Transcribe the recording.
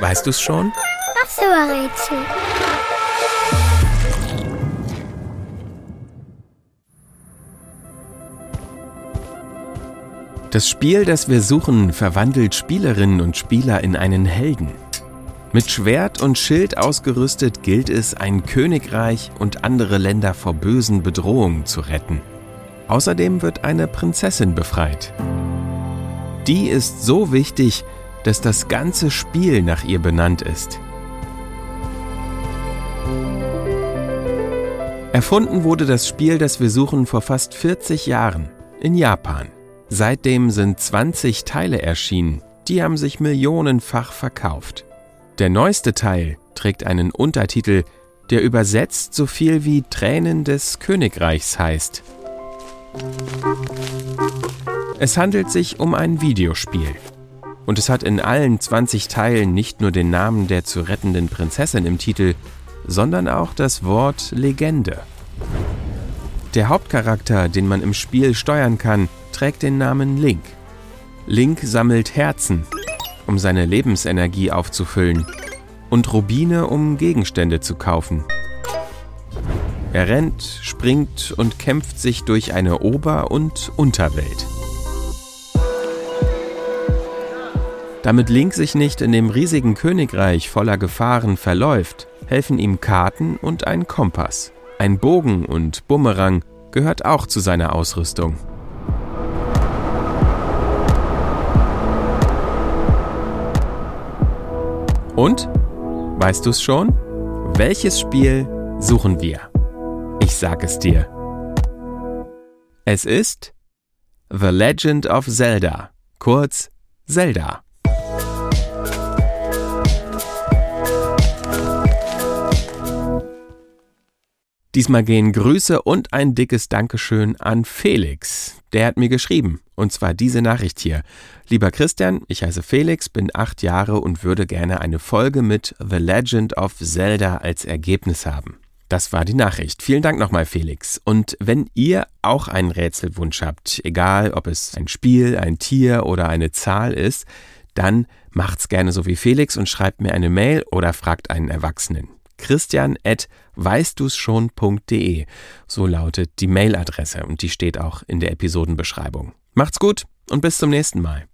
Weißt du es schon? Ach so, Rätsel. Das Spiel, das wir suchen, verwandelt Spielerinnen und Spieler in einen Helden. Mit Schwert und Schild ausgerüstet gilt es, ein Königreich und andere Länder vor bösen Bedrohungen zu retten. Außerdem wird eine Prinzessin befreit. Die ist so wichtig, dass das ganze Spiel nach ihr benannt ist. Erfunden wurde das Spiel, das wir suchen, vor fast 40 Jahren in Japan. Seitdem sind 20 Teile erschienen, die haben sich millionenfach verkauft. Der neueste Teil trägt einen Untertitel, der übersetzt so viel wie Tränen des Königreichs heißt. Es handelt sich um ein Videospiel. Und es hat in allen 20 Teilen nicht nur den Namen der zu rettenden Prinzessin im Titel, sondern auch das Wort Legende. Der Hauptcharakter, den man im Spiel steuern kann, trägt den Namen Link. Link sammelt Herzen, um seine Lebensenergie aufzufüllen, und Rubine, um Gegenstände zu kaufen. Er rennt, springt und kämpft sich durch eine Ober- und Unterwelt. Damit Link sich nicht in dem riesigen Königreich voller Gefahren verläuft, helfen ihm Karten und ein Kompass. Ein Bogen und Bumerang gehört auch zu seiner Ausrüstung. Und? Weißt du es schon? Welches Spiel suchen wir? Ich sag es dir. Es ist The Legend of Zelda, kurz Zelda. Diesmal gehen Grüße und ein dickes Dankeschön an Felix. Der hat mir geschrieben. Und zwar diese Nachricht hier. Lieber Christian, ich heiße Felix, bin acht Jahre und würde gerne eine Folge mit The Legend of Zelda als Ergebnis haben. Das war die Nachricht. Vielen Dank nochmal, Felix. Und wenn ihr auch einen Rätselwunsch habt, egal ob es ein Spiel, ein Tier oder eine Zahl ist, dann macht's gerne so wie Felix und schreibt mir eine Mail oder fragt einen Erwachsenen christian at weißdu's So lautet die Mailadresse und die steht auch in der Episodenbeschreibung. Macht's gut und bis zum nächsten Mal.